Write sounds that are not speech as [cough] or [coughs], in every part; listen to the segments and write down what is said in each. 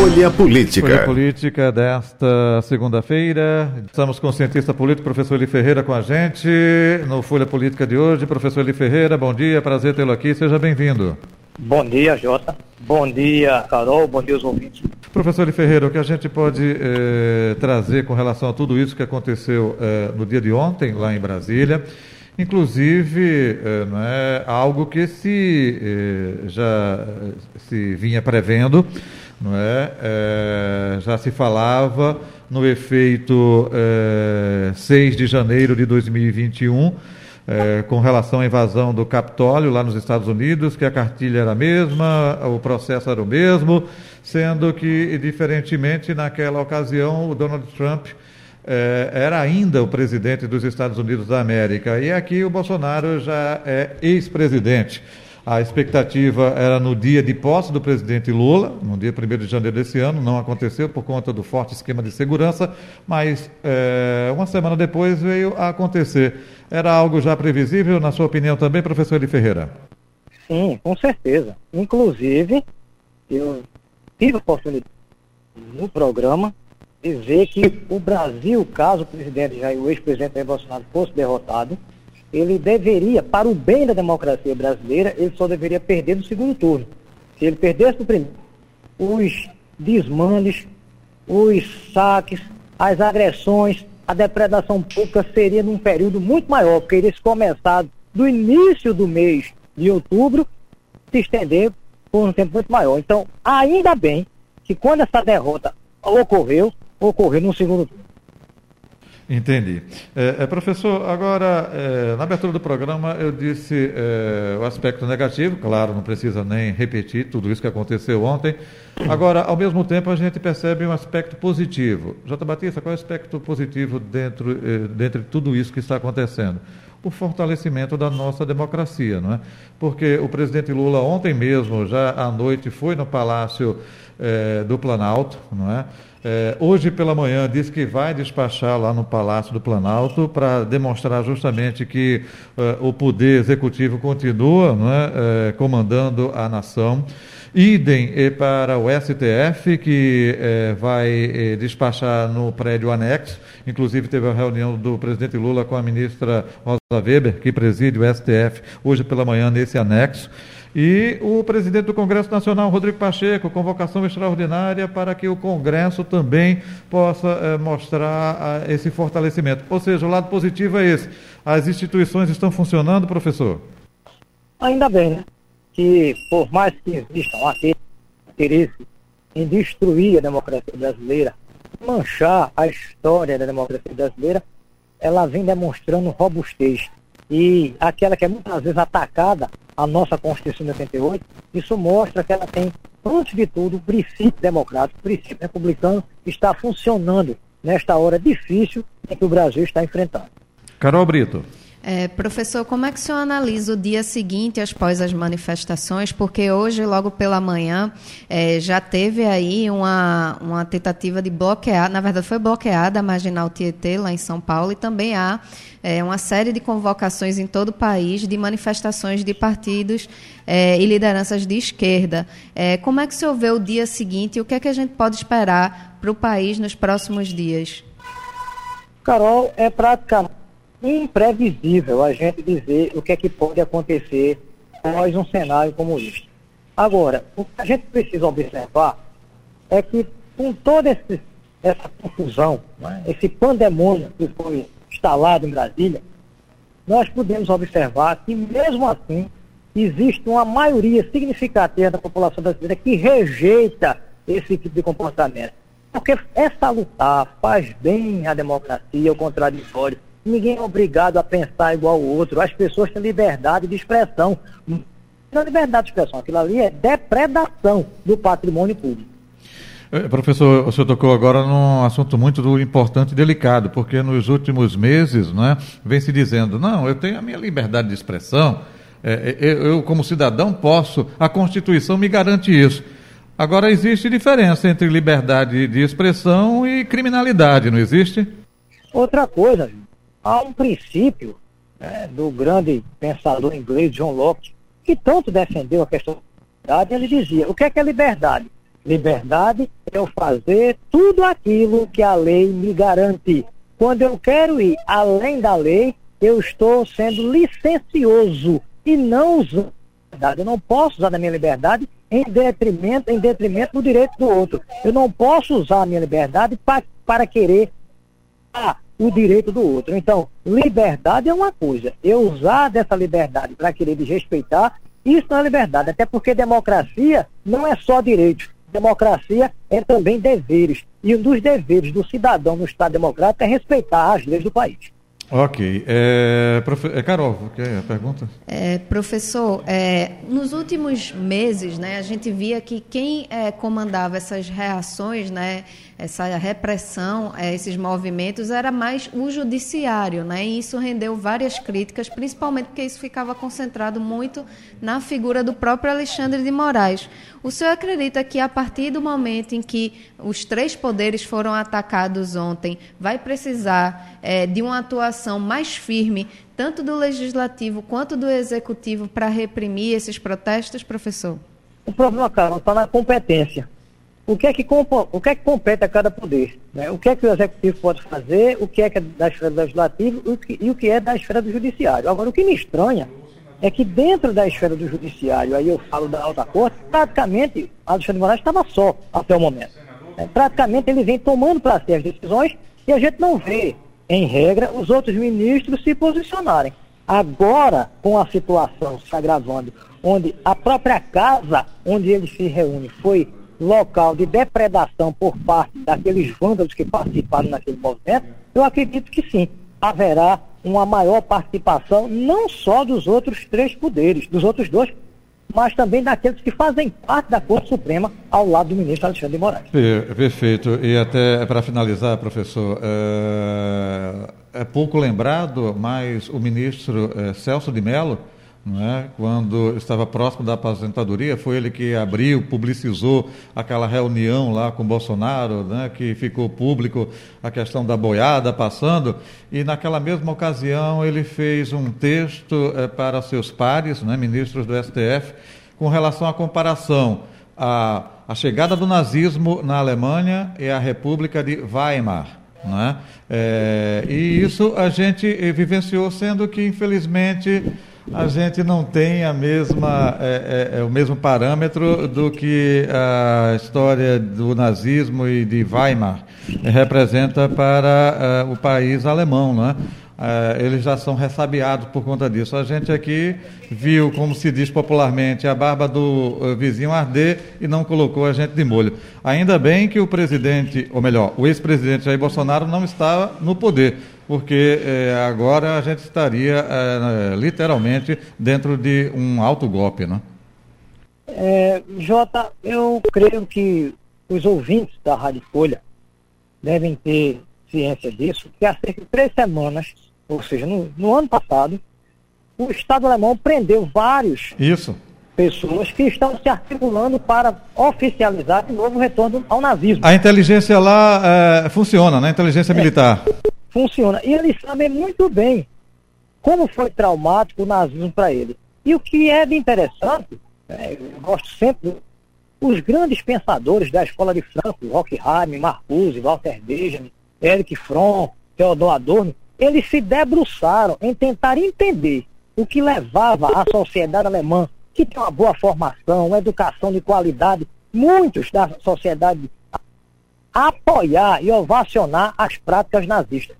Folha Política. Folha Política desta segunda-feira. Estamos com o cientista político, professor Eli Ferreira, com a gente no Folha Política de hoje. Professor Eli Ferreira, bom dia, prazer tê-lo aqui, seja bem-vindo. Bom dia, Jota. Bom dia, Carol. Bom dia, os ouvintes. Professor Eli Ferreira, o que a gente pode eh, trazer com relação a tudo isso que aconteceu eh, no dia de ontem, lá em Brasília, inclusive eh, não é algo que se já se vinha prevendo não é? é? já se falava no efeito é, 6 de janeiro de 2021, é, com relação à invasão do Capitólio lá nos Estados Unidos, que a cartilha era a mesma, o processo era o mesmo, sendo que, diferentemente, naquela ocasião, o Donald Trump é, era ainda o presidente dos Estados Unidos da América, e aqui o Bolsonaro já é ex-presidente. A expectativa era no dia de posse do presidente Lula, no dia 1 de janeiro desse ano, não aconteceu por conta do forte esquema de segurança, mas é, uma semana depois veio a acontecer. Era algo já previsível, na sua opinião também, professor de Ferreira? Sim, com certeza. Inclusive, eu tive a oportunidade no programa de ver que o Brasil, caso o presidente Jair, o ex-presidente Jair Bolsonaro fosse derrotado, ele deveria, para o bem da democracia brasileira, ele só deveria perder no segundo turno. Se ele perdesse no primeiro, os desmandes, os saques, as agressões, a depredação pública seria num período muito maior, porque iria começar do início do mês de outubro, se estender por um tempo muito maior. Então, ainda bem que quando essa derrota ocorreu, ocorreu no segundo turno. Entendi. É, é, professor, agora, é, na abertura do programa, eu disse é, o aspecto negativo, claro, não precisa nem repetir tudo isso que aconteceu ontem. Agora, ao mesmo tempo, a gente percebe um aspecto positivo. J. Batista, qual é o aspecto positivo dentro, é, dentro de tudo isso que está acontecendo? O fortalecimento da nossa democracia, não é? Porque o presidente Lula, ontem mesmo, já à noite, foi no Palácio é, do Planalto, não é? É, hoje pela manhã disse que vai despachar lá no Palácio do Planalto para demonstrar justamente que uh, o poder executivo continua é, é, comandando a nação. Idem para o STF, que é, vai é, despachar no prédio anexo. Inclusive, teve a reunião do presidente Lula com a ministra Rosa Weber, que preside o STF, hoje pela manhã, nesse anexo. E o presidente do Congresso Nacional, Rodrigo Pacheco, convocação extraordinária para que o Congresso também possa eh, mostrar eh, esse fortalecimento. Ou seja, o lado positivo é esse. As instituições estão funcionando, professor? Ainda bem, né? Que por mais que existam interesse em destruir a democracia brasileira, manchar a história da democracia brasileira, ela vem demonstrando robustez. E aquela que é muitas vezes atacada a nossa Constituição de 88, isso mostra que ela tem, antes de tudo, o princípio democrático, o princípio republicano está funcionando nesta hora difícil em que o Brasil está enfrentando. Carol Brito. É, professor, como é que o senhor analisa o dia seguinte após as manifestações? Porque hoje, logo pela manhã, é, já teve aí uma, uma tentativa de bloquear, na verdade foi bloqueada a Marginal Tietê, lá em São Paulo, e também há é, uma série de convocações em todo o país de manifestações de partidos é, e lideranças de esquerda. É, como é que o senhor vê o dia seguinte e o que é que a gente pode esperar para o país nos próximos dias? Carol, é praticamente imprevisível a gente dizer o que é que pode acontecer após um cenário como este. Agora, o que a gente precisa observar é que com toda esse, essa confusão, né, esse pandemônio que foi instalado em Brasília, nós podemos observar que mesmo assim existe uma maioria significativa da população brasileira que rejeita esse tipo de comportamento. Porque essa lutar faz bem à democracia, ao contraditório, Ninguém é obrigado a pensar igual ao outro. As pessoas têm liberdade de expressão. Não é liberdade de expressão, aquilo ali é depredação do patrimônio público. Eh, professor, o senhor tocou agora num assunto muito importante e delicado, porque nos últimos meses né, vem se dizendo, não, eu tenho a minha liberdade de expressão, É, é, eu, como cidadão, posso, a Constituição me garante isso. Agora, existe diferença entre liberdade de expressão e criminalidade, não existe? Outra coisa, há um princípio né, do grande pensador inglês John Locke, que tanto defendeu a questão da liberdade, ele dizia, o que é que é liberdade? Liberdade é eu fazer tudo aquilo que a lei me garante. Quando eu quero ir além da lei, eu estou sendo licencioso e não usando liberdade. Eu não posso usar a minha liberdade em detrimento, em detrimento do direito do outro. Eu não posso usar a minha liberdade pra, para querer ah, o direito do outro. Então, liberdade é uma coisa. Eu usar dessa liberdade para querer desrespeitar, isso não é liberdade. Até porque democracia não é só direitos. Democracia é também deveres. E um dos deveres do cidadão no Estado democrático é respeitar as leis do país. Ok. É, profe... é, Carol, quer a pergunta? É, professor, é, nos últimos meses, né, a gente via que quem é, comandava essas reações, né, essa repressão, esses movimentos, era mais o judiciário, né, e isso rendeu várias críticas, principalmente porque isso ficava concentrado muito na figura do próprio Alexandre de Moraes. O senhor acredita que a partir do momento em que os três poderes foram atacados ontem, vai precisar é, de uma atuação mais firme, tanto do legislativo quanto do executivo, para reprimir esses protestos, professor? O problema, Carol, está na competência. O que, é que o que é que compete a cada poder? Né? O que é que o executivo pode fazer, o que é que é da esfera do legislativo e o que é da esfera do judiciário. Agora, o que me estranha é que dentro da esfera do judiciário, aí eu falo da alta corte, praticamente Alexandre Moraes estava só até o momento. É, praticamente ele vem tomando para si as decisões e a gente não vê, em regra, os outros ministros se posicionarem. Agora, com a situação se agravando, onde a própria casa onde ele se reúne foi local de depredação por parte daqueles vândalos que participaram naquele movimento, eu acredito que sim, haverá uma maior participação não só dos outros três poderes, dos outros dois, mas também daqueles que fazem parte da Corte Suprema ao lado do ministro Alexandre de Moraes. Perfeito. E até para finalizar, professor, é, é pouco lembrado, mas o ministro é, Celso de Mello é? quando estava próximo da aposentadoria, foi ele que abriu, publicizou aquela reunião lá com Bolsonaro, né? que ficou público a questão da boiada passando, e naquela mesma ocasião ele fez um texto é, para seus pares, né? ministros do STF, com relação à comparação a, a chegada do nazismo na Alemanha e a República de Weimar. Né? É, e isso a gente vivenciou, sendo que, infelizmente, a gente não tem a mesma, é, é, é, o mesmo parâmetro do que a história do nazismo e de Weimar representa para uh, o país alemão, né? Uh, eles já são ressabiados por conta disso. A gente aqui viu, como se diz popularmente, a barba do uh, vizinho arder e não colocou a gente de molho. Ainda bem que o presidente, ou melhor, o ex-presidente Jair Bolsonaro não estava no poder porque é, agora a gente estaria é, literalmente dentro de um alto golpe, né? É, Jota, eu creio que os ouvintes da Rádio Folha devem ter ciência disso, que há cerca de três semanas, ou seja, no, no ano passado, o Estado alemão prendeu vários Isso. pessoas que estão se articulando para oficializar de novo o retorno ao nazismo. A inteligência lá é, funciona, né? A inteligência militar funciona. E eles sabem muito bem como foi traumático o nazismo para eles. E o que é de interessante, é, eu gosto sempre, os grandes pensadores da escola de Frankfurt, Horkheim, Marcuse, Walter Benjamin, Eric Fromm, Theodor Adorno, eles se debruçaram em tentar entender o que levava a sociedade alemã, que tem uma boa formação, uma educação de qualidade, muitos da sociedade apoiar e ovacionar as práticas nazistas.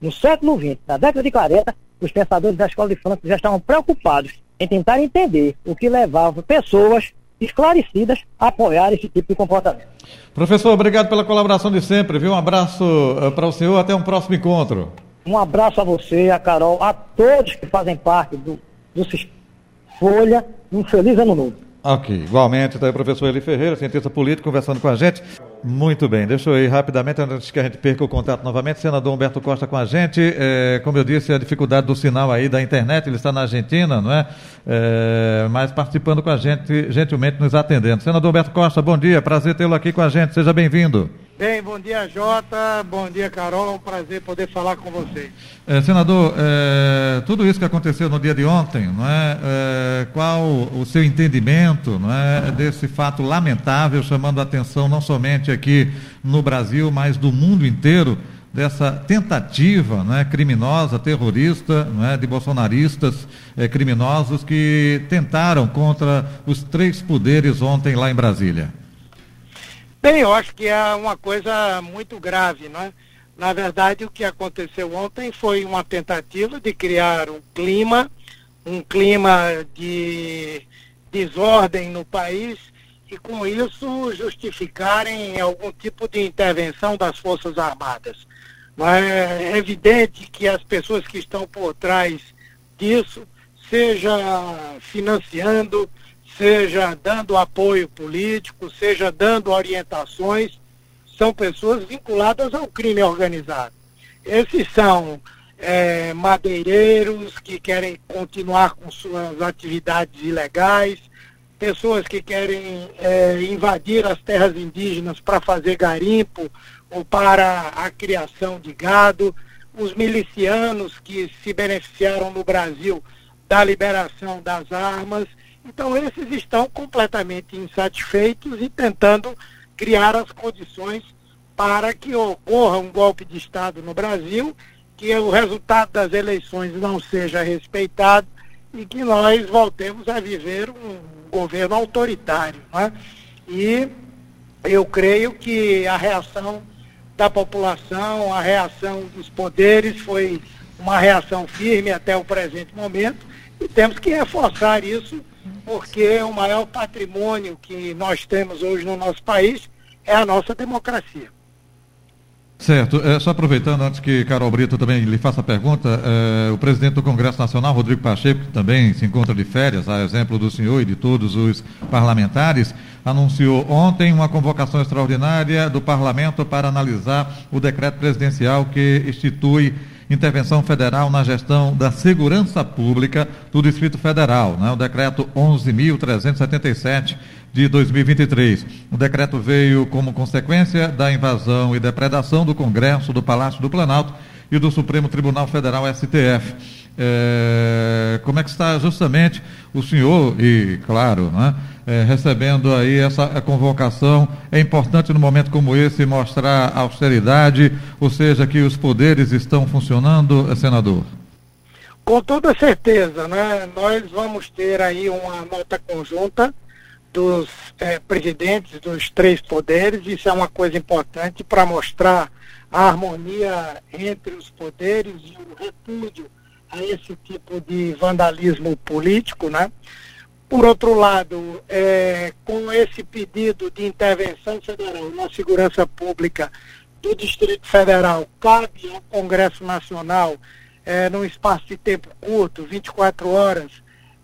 No século XX, na década de 40, os pensadores da escola de Frankfurt já estavam preocupados em tentar entender o que levava pessoas esclarecidas a apoiar esse tipo de comportamento. Professor, obrigado pela colaboração de sempre, viu? Um abraço uh, para o senhor, até um próximo encontro. Um abraço a você, a Carol, a todos que fazem parte do, do Folha. Um feliz ano novo. Ok, igualmente, está aí o professor Eli Ferreira, cientista político, conversando com a gente. Muito bem, deixa eu ir rapidamente, antes que a gente perca o contato novamente. Senador Humberto Costa com a gente. É, como eu disse, a dificuldade do sinal aí da internet, ele está na Argentina, não é? é? Mas participando com a gente, gentilmente nos atendendo. Senador Humberto Costa, bom dia, prazer tê-lo aqui com a gente, seja bem-vindo. Bem, bom dia, Jota. Bom dia, Carol. Prazer poder falar com vocês. É, senador, é, tudo isso que aconteceu no dia de ontem, não é, é, qual o seu entendimento não é, desse fato lamentável, chamando a atenção não somente aqui no Brasil, mas do mundo inteiro, dessa tentativa não é, criminosa, terrorista, não é, de bolsonaristas é, criminosos que tentaram contra os três poderes ontem lá em Brasília? Bem, eu acho que é uma coisa muito grave, não é? Na verdade, o que aconteceu ontem foi uma tentativa de criar um clima, um clima de desordem no país e com isso justificarem algum tipo de intervenção das Forças Armadas. Mas é evidente que as pessoas que estão por trás disso, seja financiando, seja dando apoio político, seja dando orientações, são pessoas vinculadas ao crime organizado. Esses são é, madeireiros que querem continuar com suas atividades ilegais, pessoas que querem é, invadir as terras indígenas para fazer garimpo ou para a criação de gado, os milicianos que se beneficiaram no Brasil da liberação das armas então, esses estão completamente insatisfeitos e tentando criar as condições para que ocorra um golpe de Estado no Brasil, que o resultado das eleições não seja respeitado e que nós voltemos a viver um governo autoritário. É? E eu creio que a reação da população, a reação dos poderes foi uma reação firme até o presente momento e temos que reforçar isso porque o maior patrimônio que nós temos hoje no nosso país é a nossa democracia. Certo. É, só aproveitando, antes que Carol Brito também lhe faça a pergunta, é, o presidente do Congresso Nacional, Rodrigo Pacheco, que também se encontra de férias, a exemplo do senhor e de todos os parlamentares, anunciou ontem uma convocação extraordinária do parlamento para analisar o decreto presidencial que institui intervenção federal na gestão da segurança pública do Distrito Federal, né? o decreto 11.377 de 2023. O decreto veio como consequência da invasão e depredação do Congresso, do Palácio do Planalto e do Supremo Tribunal Federal, STF. É, como é que está justamente o senhor e, claro, né, é, recebendo aí essa convocação? É importante no momento como esse mostrar austeridade, ou seja, que os poderes estão funcionando, senador? Com toda certeza, né? Nós vamos ter aí uma nota conjunta dos é, presidentes dos três poderes. Isso é uma coisa importante para mostrar a harmonia entre os poderes e o repúdio a esse tipo de vandalismo político, né? Por outro lado, é, com esse pedido de intervenção federal na segurança pública do Distrito Federal, cabe ao Congresso Nacional, é, num espaço de tempo curto, 24 horas,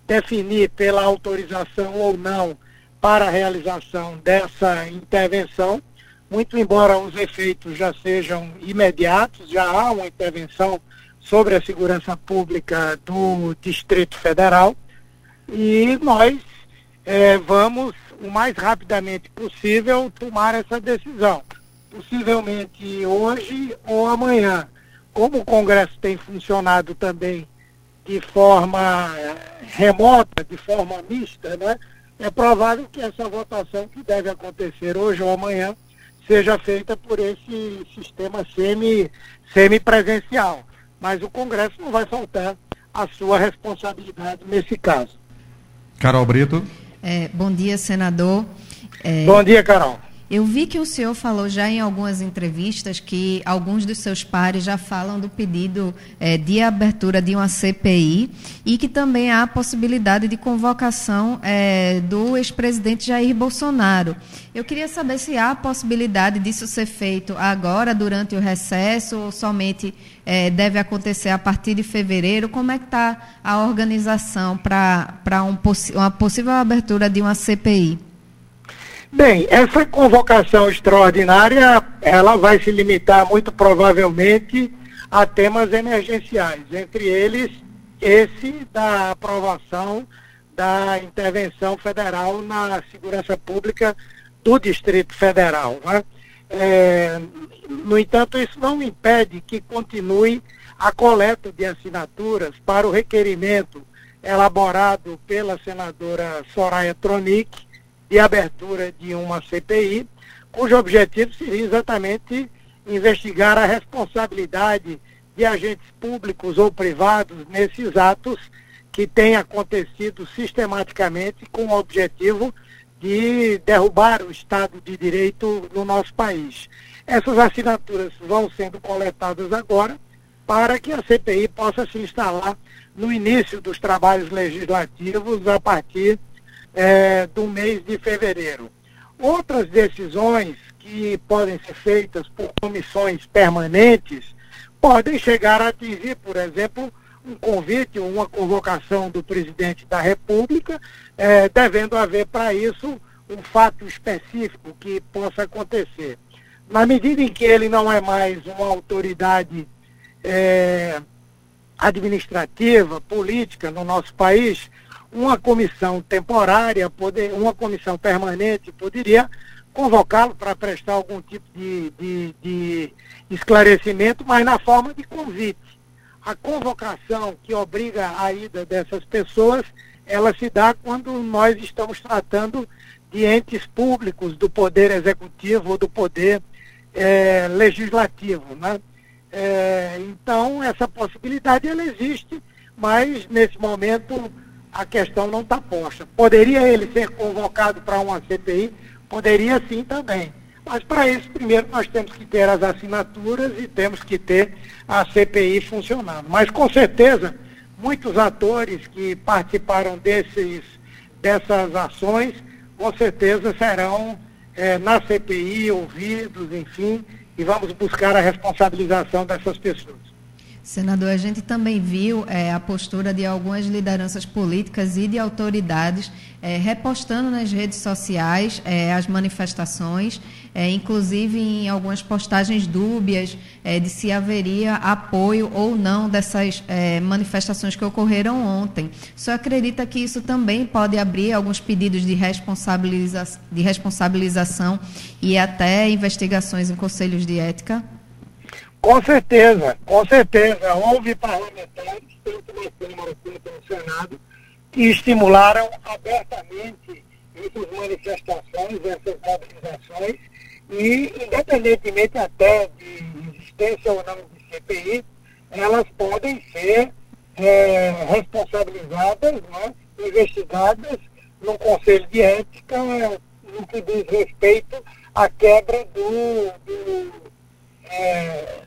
definir pela autorização ou não para a realização dessa intervenção, muito embora os efeitos já sejam imediatos, já há uma intervenção sobre a segurança pública do Distrito Federal e nós é, vamos, o mais rapidamente possível, tomar essa decisão. Possivelmente hoje ou amanhã. Como o Congresso tem funcionado também de forma é, remota, de forma mista, né? é provável que essa votação que deve acontecer hoje ou amanhã seja feita por esse sistema semi, semipresencial mas o Congresso não vai faltar a sua responsabilidade nesse caso. Carol Brito. É, bom dia, senador. É... Bom dia, Carol. Eu vi que o senhor falou já em algumas entrevistas que alguns dos seus pares já falam do pedido é, de abertura de uma CPI e que também há a possibilidade de convocação é, do ex-presidente Jair Bolsonaro. Eu queria saber se há a possibilidade disso ser feito agora, durante o recesso, ou somente é, deve acontecer a partir de fevereiro. Como é que está a organização para um, uma possível abertura de uma CPI? Bem, essa convocação extraordinária, ela vai se limitar muito provavelmente a temas emergenciais, entre eles esse da aprovação da intervenção federal na segurança pública do Distrito Federal. Né? É, no entanto, isso não impede que continue a coleta de assinaturas para o requerimento elaborado pela senadora Soraya Tronic de abertura de uma CPI, cujo objetivo seria exatamente investigar a responsabilidade de agentes públicos ou privados nesses atos que têm acontecido sistematicamente com o objetivo de derrubar o Estado de Direito no nosso país. Essas assinaturas vão sendo coletadas agora para que a CPI possa se instalar no início dos trabalhos legislativos a partir é, do mês de fevereiro. Outras decisões que podem ser feitas por comissões permanentes podem chegar a atingir, por exemplo, um convite ou uma convocação do presidente da República, é, devendo haver para isso um fato específico que possa acontecer. Na medida em que ele não é mais uma autoridade é, administrativa, política no nosso país, uma comissão temporária, poder, uma comissão permanente poderia convocá-lo para prestar algum tipo de, de, de esclarecimento, mas na forma de convite. A convocação que obriga a ida dessas pessoas, ela se dá quando nós estamos tratando de entes públicos do poder executivo ou do poder é, legislativo. Né? É, então, essa possibilidade ela existe, mas nesse momento a questão não está posta. Poderia ele ser convocado para uma CPI? Poderia sim também. Mas para isso, primeiro nós temos que ter as assinaturas e temos que ter a CPI funcionando. Mas com certeza, muitos atores que participaram desses, dessas ações, com certeza serão é, na CPI ouvidos, enfim, e vamos buscar a responsabilização dessas pessoas. Senador, a gente também viu é, a postura de algumas lideranças políticas e de autoridades é, repostando nas redes sociais é, as manifestações, é, inclusive em algumas postagens dúbias é, de se haveria apoio ou não dessas é, manifestações que ocorreram ontem. Senhor acredita que isso também pode abrir alguns pedidos de, responsabiliza de responsabilização e até investigações em conselhos de ética? Com certeza, com certeza. Houve parlamentares, tanto na Câmara quanto no Senado, que estimularam abertamente essas manifestações, essas mobilizações, e, independentemente até de existência ou não de CPI, elas podem ser é, responsabilizadas, né, investigadas no Conselho de Ética no que diz respeito à quebra do, do é,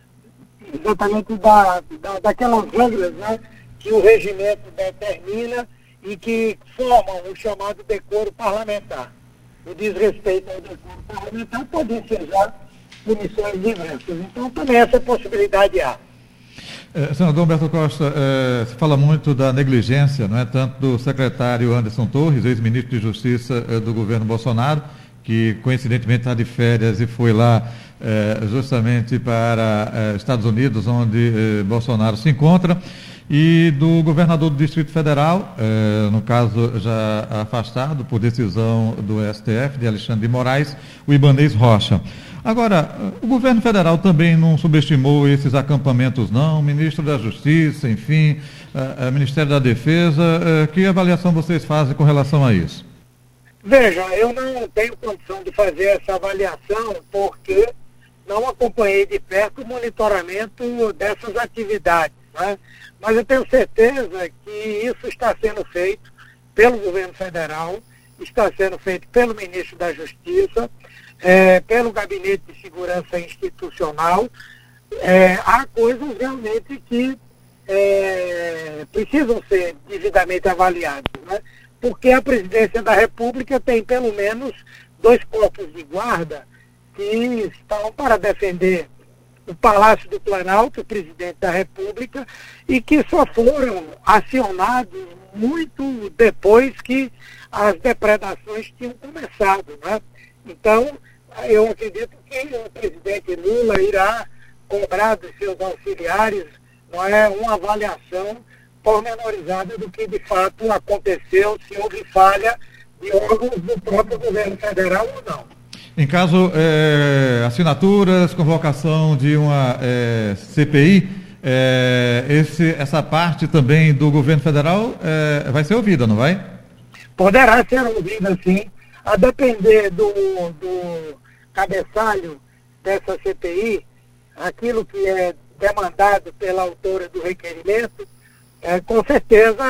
exatamente da, da, daquelas regras né, que o regimento determina e que formam o chamado decoro parlamentar. O desrespeito ao decoro parlamentar pode ensejar punições diversas. Então, também essa possibilidade há. É, senador Humberto Costa, é, se fala muito da negligência, não é? tanto do secretário Anderson Torres, ex-ministro de Justiça é, do governo Bolsonaro, que coincidentemente está de férias e foi lá justamente para eh, Estados Unidos, onde eh, Bolsonaro se encontra, e do governador do Distrito Federal, no caso já afastado por decisão do STF, de Alexandre de Moraes, o Ibanês Rocha. Agora, o governo federal também não subestimou esses acampamentos, não? Ministro da Justiça, enfim, Ministério da Defesa, que avaliação vocês fazem com relação a isso? Veja, eu não tenho condição de fazer essa avaliação porque não acompanhei de perto o monitoramento dessas atividades. Né? Mas eu tenho certeza que isso está sendo feito pelo governo federal, está sendo feito pelo ministro da Justiça, é, pelo Gabinete de Segurança Institucional. É, há coisas realmente que é, precisam ser devidamente avaliadas, né? porque a presidência da República tem pelo menos dois corpos de guarda que estão para defender o Palácio do Planalto, o presidente da República, e que só foram acionados muito depois que as depredações tinham começado. Né? Então, eu acredito que o presidente Lula irá cobrar dos seus auxiliares não é, uma avaliação pormenorizada do que de fato aconteceu, se houve falha de órgãos do próprio governo federal ou não. Em caso, é, assinaturas, convocação de uma é, CPI, é, esse, essa parte também do governo federal vai ser ouvida, não vai? Poderá ser ouvida, sim. A depender do, do cabeçalho dessa CPI, aquilo que é demandado pela autora do requerimento, é, com certeza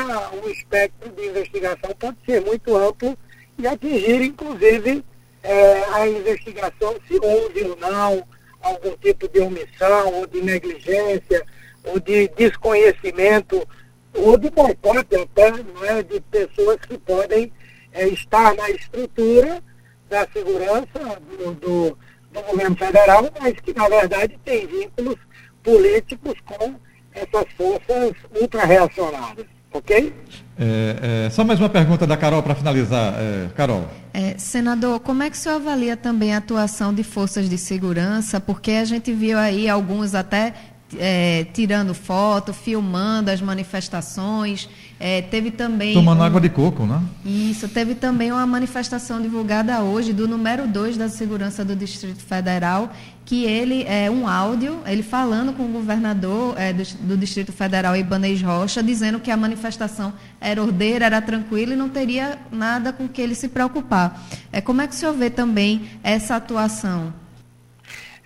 o espectro de investigação pode ser muito amplo e atingir, inclusive, é, a investigação se houve ou não algum tipo de omissão ou de negligência ou de desconhecimento ou de boicote até é, de pessoas que podem é, estar na estrutura da segurança do, do, do governo federal, mas que na verdade tem vínculos políticos com essas forças ultra-reacionárias, ok? É, é, só mais uma pergunta da Carol para finalizar. É, Carol. É, senador, como é que o senhor avalia também a atuação de forças de segurança? Porque a gente viu aí alguns até é, tirando foto, filmando as manifestações. É, teve também. Tomando um, água de coco, né? Isso, teve também uma manifestação divulgada hoje do número 2 da Segurança do Distrito Federal, que ele é um áudio, ele falando com o governador é, do, do, Distrito Federal, Ibanez Rocha, dizendo que a manifestação era ordeira, era tranquila e não teria nada com que ele se preocupar. É, como é que o senhor vê também essa atuação?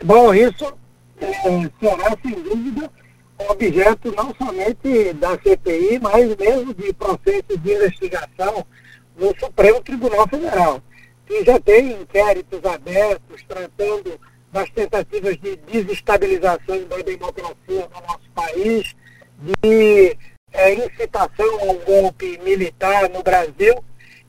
Bom, isso é, será, sem dúvida, objeto não somente da CPI, mas mesmo de processos de investigação no Supremo Tribunal Federal, que já tem inquéritos abertos tratando das tentativas de desestabilização da democracia no nosso país, de é, incitação ao golpe militar no Brasil,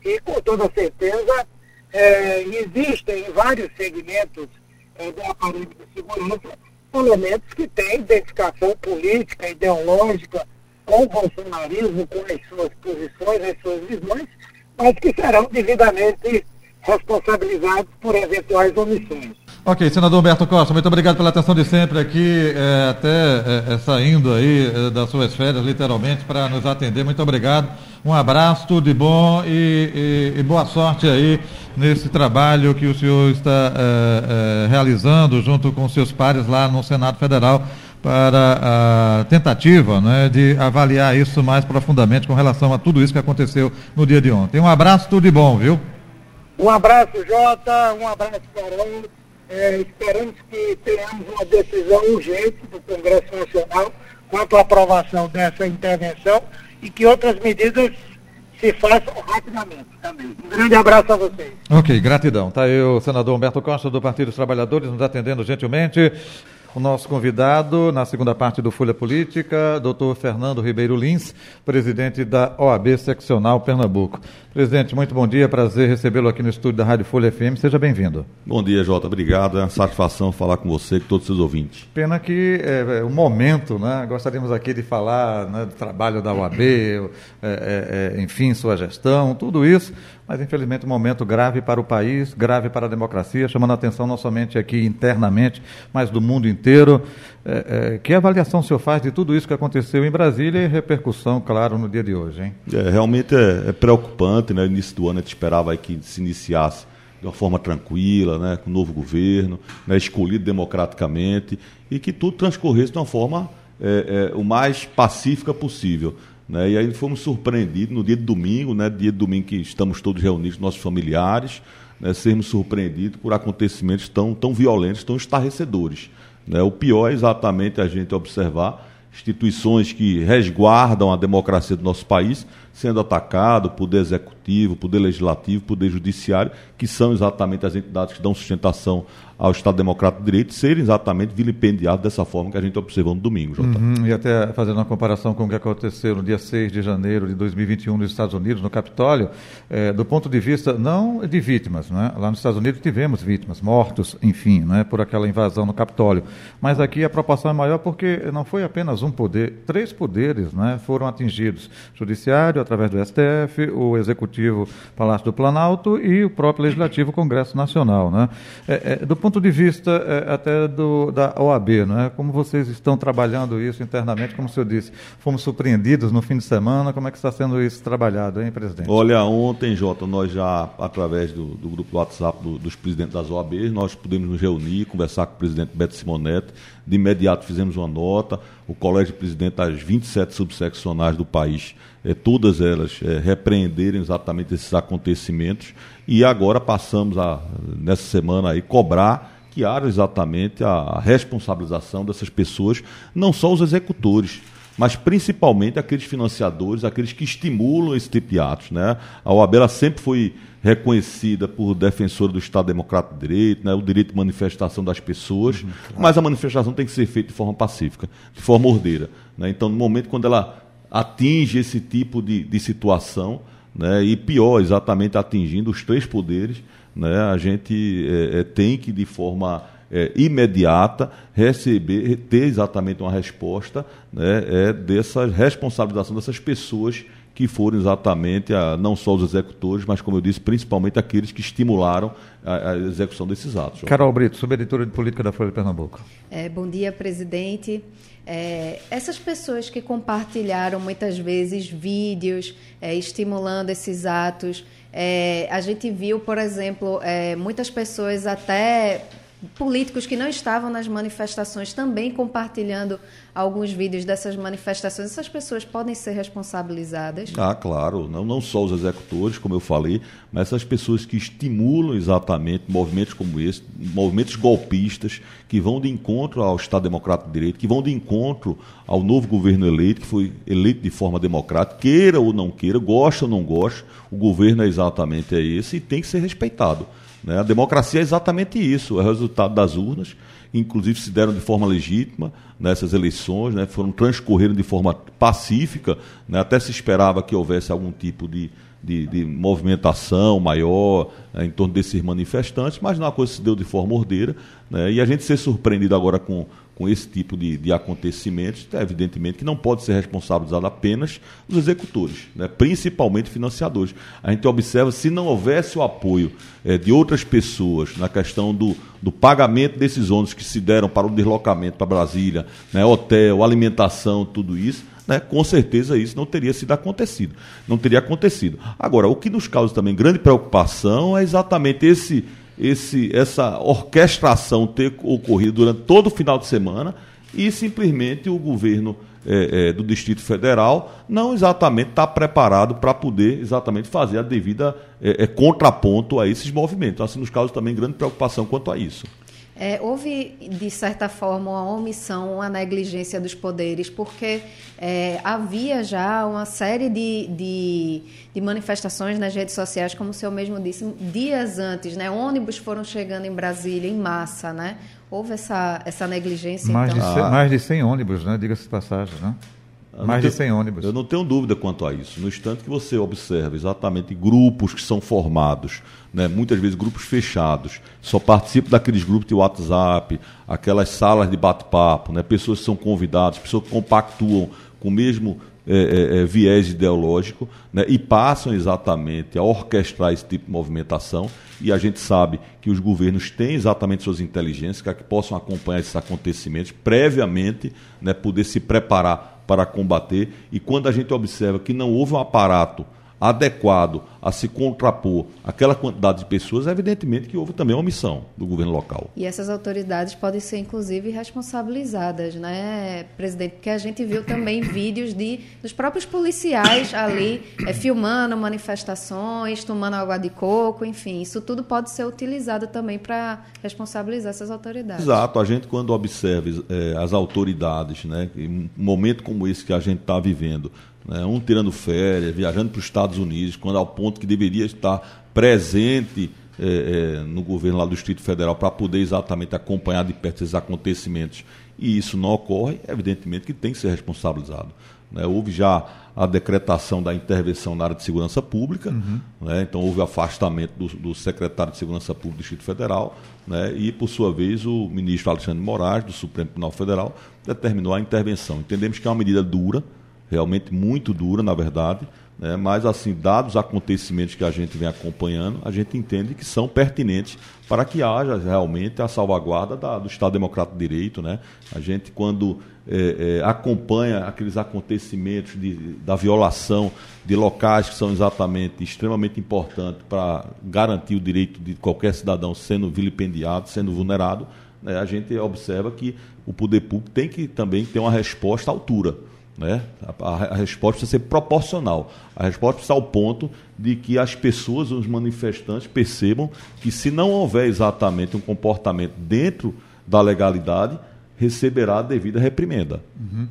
e com toda certeza é, existem em vários segmentos é, do aparelho de segurança elementos que têm identificação política, ideológica com o bolsonarismo, com as suas posições, as suas visões, mas que serão devidamente responsabilizados por eventuais omissões. Ok, senador Humberto Costa, muito obrigado pela atenção de sempre aqui, é, até é, saindo aí é, das suas férias, literalmente, para nos atender. Muito obrigado. Um abraço, tudo de bom e, e, e boa sorte aí nesse trabalho que o senhor está é, é, realizando junto com seus pares lá no Senado Federal para a tentativa né, de avaliar isso mais profundamente com relação a tudo isso que aconteceu no dia de ontem. Um abraço, tudo de bom, viu? Um abraço, Jota, um abraço, Carol. É, esperamos que tenhamos uma decisão urgente do Congresso Nacional quanto à aprovação dessa intervenção e que outras medidas se façam rapidamente também. Um grande abraço a vocês. Ok, gratidão. Tá aí o senador Humberto Costa do Partido dos Trabalhadores nos atendendo gentilmente. O nosso convidado na segunda parte do Folha Política, doutor Fernando Ribeiro Lins, presidente da OAB Seccional Pernambuco. Presidente, muito bom dia, prazer recebê-lo aqui no estúdio da Rádio Folha FM, seja bem-vindo. Bom dia, Jota, obrigado, é uma satisfação falar com você e com todos os seus ouvintes. Pena que é, é o momento, né, gostaríamos aqui de falar né, do trabalho da OAB, é, é, é, enfim, sua gestão, tudo isso, mas infelizmente um momento grave para o país, grave para a democracia, chamando a atenção não somente aqui internamente, mas do mundo inteiro. É, é, que avaliação o senhor faz de tudo isso que aconteceu em Brasília e repercussão, claro, no dia de hoje, hein? É, realmente é, é preocupante, né? No início do ano a gente esperava que se iniciasse de uma forma tranquila, né? com um novo governo, né? escolhido democraticamente, e que tudo transcorresse de uma forma é, é, o mais pacífica possível. Né? E aí fomos surpreendidos no dia de domingo, né? dia de domingo que estamos todos reunidos, nossos familiares, né? sermos surpreendidos por acontecimentos tão, tão violentos, tão estarrecedores. Né? O pior é exatamente a gente observar instituições que resguardam a democracia do nosso país sendo atacado, poder executivo, poder legislativo, poder judiciário, que são exatamente as entidades que dão sustentação ao Estado Democrático de Direito serem exatamente vilipendiados dessa forma que a gente observou no domingo, Jota. Uhum, e até fazendo uma comparação com o que aconteceu no dia 6 de janeiro de 2021 nos Estados Unidos, no Capitólio, é, do ponto de vista não de vítimas, né? lá nos Estados Unidos tivemos vítimas, mortos, enfim, né? por aquela invasão no Capitólio, mas aqui a proporção é maior porque não foi apenas um poder, três poderes né, foram atingidos: Judiciário, através do STF, o Executivo, Palácio do Planalto e o próprio Legislativo, Congresso Nacional. Né? É, é, do ponto de vista é, até do, da OAB, né, como vocês estão trabalhando isso internamente, como o senhor disse, fomos surpreendidos no fim de semana, como é que está sendo isso trabalhado, hein, presidente? Olha, ontem, Jota, nós já, através do, do grupo WhatsApp do, dos presidentes das OABs, nós pudemos nos reunir, conversar com o presidente Beto Simonetti, de imediato fizemos uma nota, o colégio presidente das 27 subseccionais do país, eh, todas elas eh, repreenderem exatamente esses acontecimentos. E agora passamos a, nessa semana aí, cobrar que haja exatamente a responsabilização dessas pessoas, não só os executores, mas principalmente aqueles financiadores, aqueles que estimulam esse tipo de atos. Né? A OAB sempre foi reconhecida por defensora do Estado Democrático de Direito, né, o direito de manifestação das pessoas, uhum, claro. mas a manifestação tem que ser feita de forma pacífica, de forma ordeira. Né? Então, no momento quando ela atinge esse tipo de, de situação, né, e pior, exatamente atingindo os três poderes, né, a gente é, é, tem que, de forma é, imediata, receber, ter exatamente uma resposta né, é, dessa responsabilização dessas pessoas que foram exatamente a, não só os executores, mas, como eu disse, principalmente aqueles que estimularam a, a execução desses atos. Carol Brito, subeditora de política da Folha de Pernambuco. É, bom dia, presidente. É, essas pessoas que compartilharam muitas vezes vídeos é, estimulando esses atos, é, a gente viu, por exemplo, é, muitas pessoas até políticos que não estavam nas manifestações também compartilhando alguns vídeos dessas manifestações. Essas pessoas podem ser responsabilizadas? Ah, claro. Não, não só os executores, como eu falei, mas essas pessoas que estimulam exatamente movimentos como esse, movimentos golpistas, que vão de encontro ao Estado Democrático de Direito, que vão de encontro ao novo governo eleito, que foi eleito de forma democrática, queira ou não queira, gosta ou não gosta, o governo é exatamente esse e tem que ser respeitado. Né? A democracia é exatamente isso, é o resultado das urnas, inclusive se deram de forma legítima nessas eleições, né? foram transcorreram de forma pacífica, né? até se esperava que houvesse algum tipo de, de, de movimentação maior né? em torno desses manifestantes, mas não a coisa se deu de forma ordeira, né? e a gente ser surpreendido agora com com esse tipo de, de acontecimentos, é evidentemente que não pode ser responsabilizado apenas os executores, né? principalmente financiadores. A gente observa, se não houvesse o apoio é, de outras pessoas na questão do, do pagamento desses ônibus que se deram para o deslocamento para Brasília, né? hotel, alimentação, tudo isso, né, com certeza isso não teria sido acontecido. Não teria acontecido. Agora, o que nos causa também grande preocupação é exatamente esse esse, essa orquestração ter ocorrido durante todo o final de semana e simplesmente o governo é, é, do Distrito Federal não exatamente está preparado para poder exatamente fazer a devida é, é contraponto a esses movimentos. Assim, nos causa também grande preocupação quanto a isso. É, houve, de certa forma, uma omissão, uma negligência dos poderes, porque é, havia já uma série de, de, de, manifestações nas redes sociais, como o senhor mesmo disse, dias antes, né? Ônibus foram chegando em Brasília em massa, né? Houve essa, essa negligência, mais então? De 100. Mais de 100 ônibus, né? Diga-se de passagem, né? Mais tenho, de 100 ônibus. Eu não tenho dúvida quanto a isso. No instante que você observa exatamente grupos que são formados, né, muitas vezes grupos fechados, só participam daqueles grupos de WhatsApp, aquelas salas de bate-papo, né, pessoas que são convidadas, pessoas que compactuam com o mesmo é, é, é, viés ideológico né, e passam exatamente a orquestrar esse tipo de movimentação. E a gente sabe que os governos têm exatamente suas inteligências para que possam acompanhar esses acontecimentos previamente, né, poder se preparar para combater. E quando a gente observa que não houve um aparato adequado a se contrapor aquela quantidade de pessoas, evidentemente que houve também uma omissão do governo local. E essas autoridades podem ser, inclusive, responsabilizadas, né, presidente? Porque a gente viu também [coughs] vídeos de, dos próprios policiais ali é, filmando manifestações, tomando água de coco, enfim. Isso tudo pode ser utilizado também para responsabilizar essas autoridades. Exato. A gente, quando observa é, as autoridades, né, em um momento como esse que a gente está vivendo, né, um tirando férias, viajando para os Estados Unidos, quando ao ponto que deveria estar presente é, é, no governo lá do Distrito Federal para poder exatamente acompanhar de perto esses acontecimentos e isso não ocorre, evidentemente que tem que ser responsabilizado. Né? Houve já a decretação da intervenção na área de segurança pública, uhum. né? então houve afastamento do, do, secretário de Segurança Pública do Distrito Federal, né? e, por sua vez, o ministro Alexandre Moraes, do Supremo Tribunal Federal, determinou a intervenção. Entendemos que é uma medida dura, realmente muito dura, na verdade, né? mas, assim, dados os acontecimentos que a gente vem acompanhando, a gente entende que são pertinentes para que haja realmente a salvaguarda da, do Estado Democrático de Direito. Né? A gente, quando é, é, acompanha aqueles acontecimentos de, da violação de locais que são exatamente extremamente importantes para garantir o direito de qualquer cidadão sendo vilipendiado, sendo vulnerado, né? a gente observa que o poder público tem que também ter uma resposta à altura. Né? A, a, a, resposta precisa ser proporcional. A resposta precisa ao ponto de que as pessoas, os manifestantes, percebam que se não houver exatamente um comportamento dentro da legalidade, receberá a devida reprimenda. Uhum.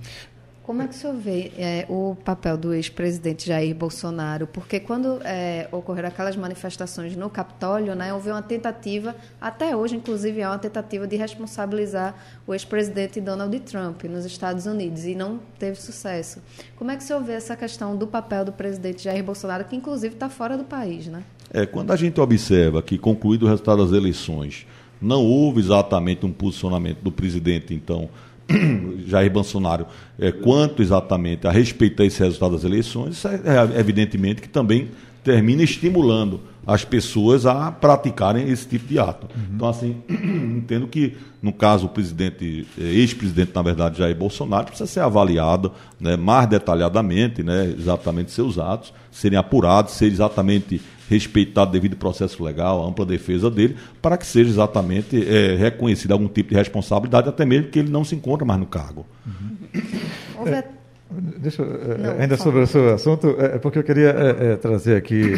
Como é que o senhor vê é, o papel do ex-presidente Jair Bolsonaro? Porque quando é, ocorreram aquelas manifestações no Capitólio, né, houve uma tentativa, até hoje, inclusive, há uma tentativa de responsabilizar o ex-presidente Donald Trump nos Estados Unidos e não teve sucesso. Como é que o senhor vê essa questão do papel do presidente Jair Bolsonaro, que inclusive está fora do país? Né? É, quando a gente observa que, concluído o resultado das eleições, não houve exatamente um posicionamento do presidente, então [clears throat] Jair Bolsonaro é, quanto exatamente a respeitar esse resultado das eleições, isso é, é, evidentemente que também termina estimulando as pessoas a praticarem esse tipo de ato. Uhum. Então, assim, [clears throat] entendo que, no caso, o presidente, é, ex-presidente, na verdade, Jair Bolsonaro, precisa ser avaliado né, mais detalhadamente, né, exatamente seus atos, serem apurados, ser exatamente respeitado devido ao processo legal, a ampla defesa dele, para que seja exatamente é, reconhecido algum tipo de responsabilidade, até mesmo que ele não se encontra mais no cargo. Uhum. É, deixa, é, não, ainda sobre o seu assunto, é, é porque eu queria é, é, trazer aqui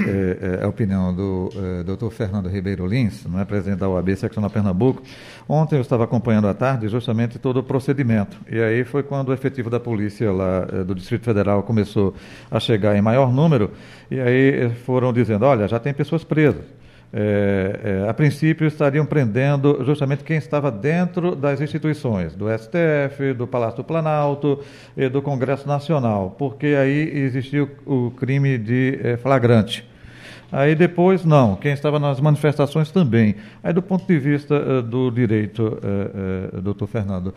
a opinião do doutor Fernando Ribeiro Lins, é, presidente da OAB Seccional Pernambuco. Ontem eu estava acompanhando à tarde justamente todo o procedimento. E aí foi quando o efetivo da polícia lá do Distrito Federal começou a chegar em maior número e aí foram dizendo, olha, já tem pessoas presas. É, é, a princípio estariam prendendo justamente quem estava dentro das instituições, do STF, do Palácio do Planalto e do Congresso Nacional, porque aí existiu o crime de é, flagrante. Aí depois, não, quem estava nas manifestações também. Aí, do ponto de vista uh, do direito, uh, uh, doutor Fernando,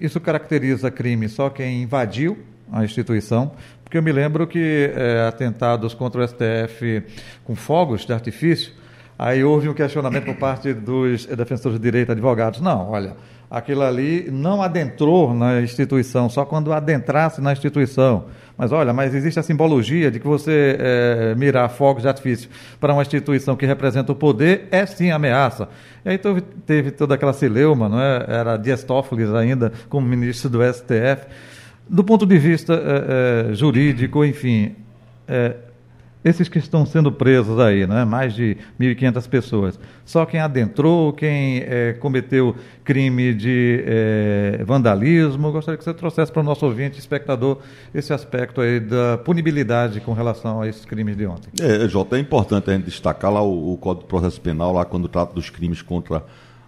isso caracteriza crime só quem invadiu a instituição, porque eu me lembro que é, atentados contra o STF com fogos de artifício, aí houve um questionamento por parte dos defensores de direito, advogados. Não, olha, aquilo ali não adentrou na instituição, só quando adentrasse na instituição. Mas olha, mas existe a simbologia de que você é, mirar fogos de artifício para uma instituição que representa o poder é sim ameaça. E aí teve, teve toda aquela celeuma, não é? Era Dias Toffoli ainda como ministro do STF. Do ponto de vista é, é, jurídico, enfim, é, esses que estão sendo presos aí, né, mais de 1.500 pessoas, só quem adentrou, quem cometeu crime de vandalismo, gostaria que você trouxesse para o nosso ouvinte, espectador, esse aspecto aí da punibilidade com relação a esses crimes de ontem. É, Jota, é importante a gente destacar lá o, o Código de Processo Penal, lá quando trata dos crimes contra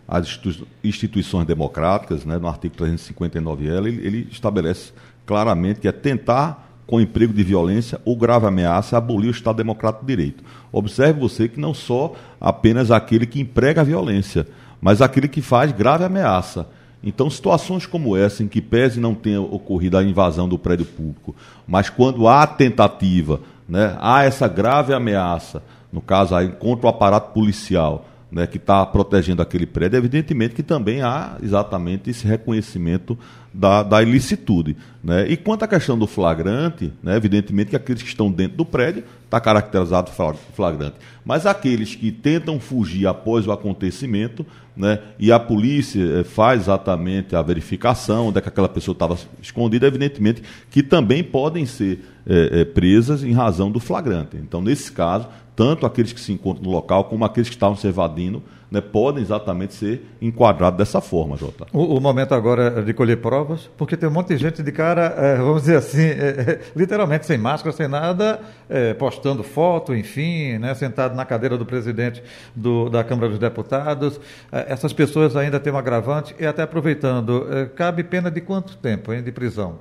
as instituições democráticas, né, no artigo 359L, ele, ele estabelece claramente que é tentar, com emprego de violência ou grave ameaça, abolir o Estado Democrático de Direito. Observe você que não só apenas aquele que emprega a violência, mas aquele que faz grave ameaça. Então, situações como essa, em que pese não tenha ocorrido a invasão do prédio público, mas quando há tentativa, né, há essa grave ameaça, no caso aí, contra o aparato policial, né, que está protegendo aquele prédio, evidentemente que também há exatamente esse reconhecimento da, da ilicitude. Né? E quanto à questão do flagrante, né, evidentemente que aqueles que estão dentro do prédio está caracterizado flagrante. Mas aqueles que tentam fugir após o acontecimento, né, e a polícia eh, faz exatamente a verificação onde é que aquela pessoa estava escondida, evidentemente que também podem ser é, é, presas em razão do flagrante. Então, nesse caso, tanto aqueles que se encontram no local como aqueles que estavam se evadindo né, podem exatamente ser enquadrados dessa forma, Jota. O, o, momento agora é de colher provas, porque tem um monte de gente de cara, é, vamos dizer assim, é, literalmente sem máscara, sem nada, é, postando foto, enfim, né, sentado na cadeira do presidente do, da Câmara dos Deputados. Essas pessoas ainda têm um agravante e até aproveitando, é, cabe pena de quanto tempo hein, de prisão?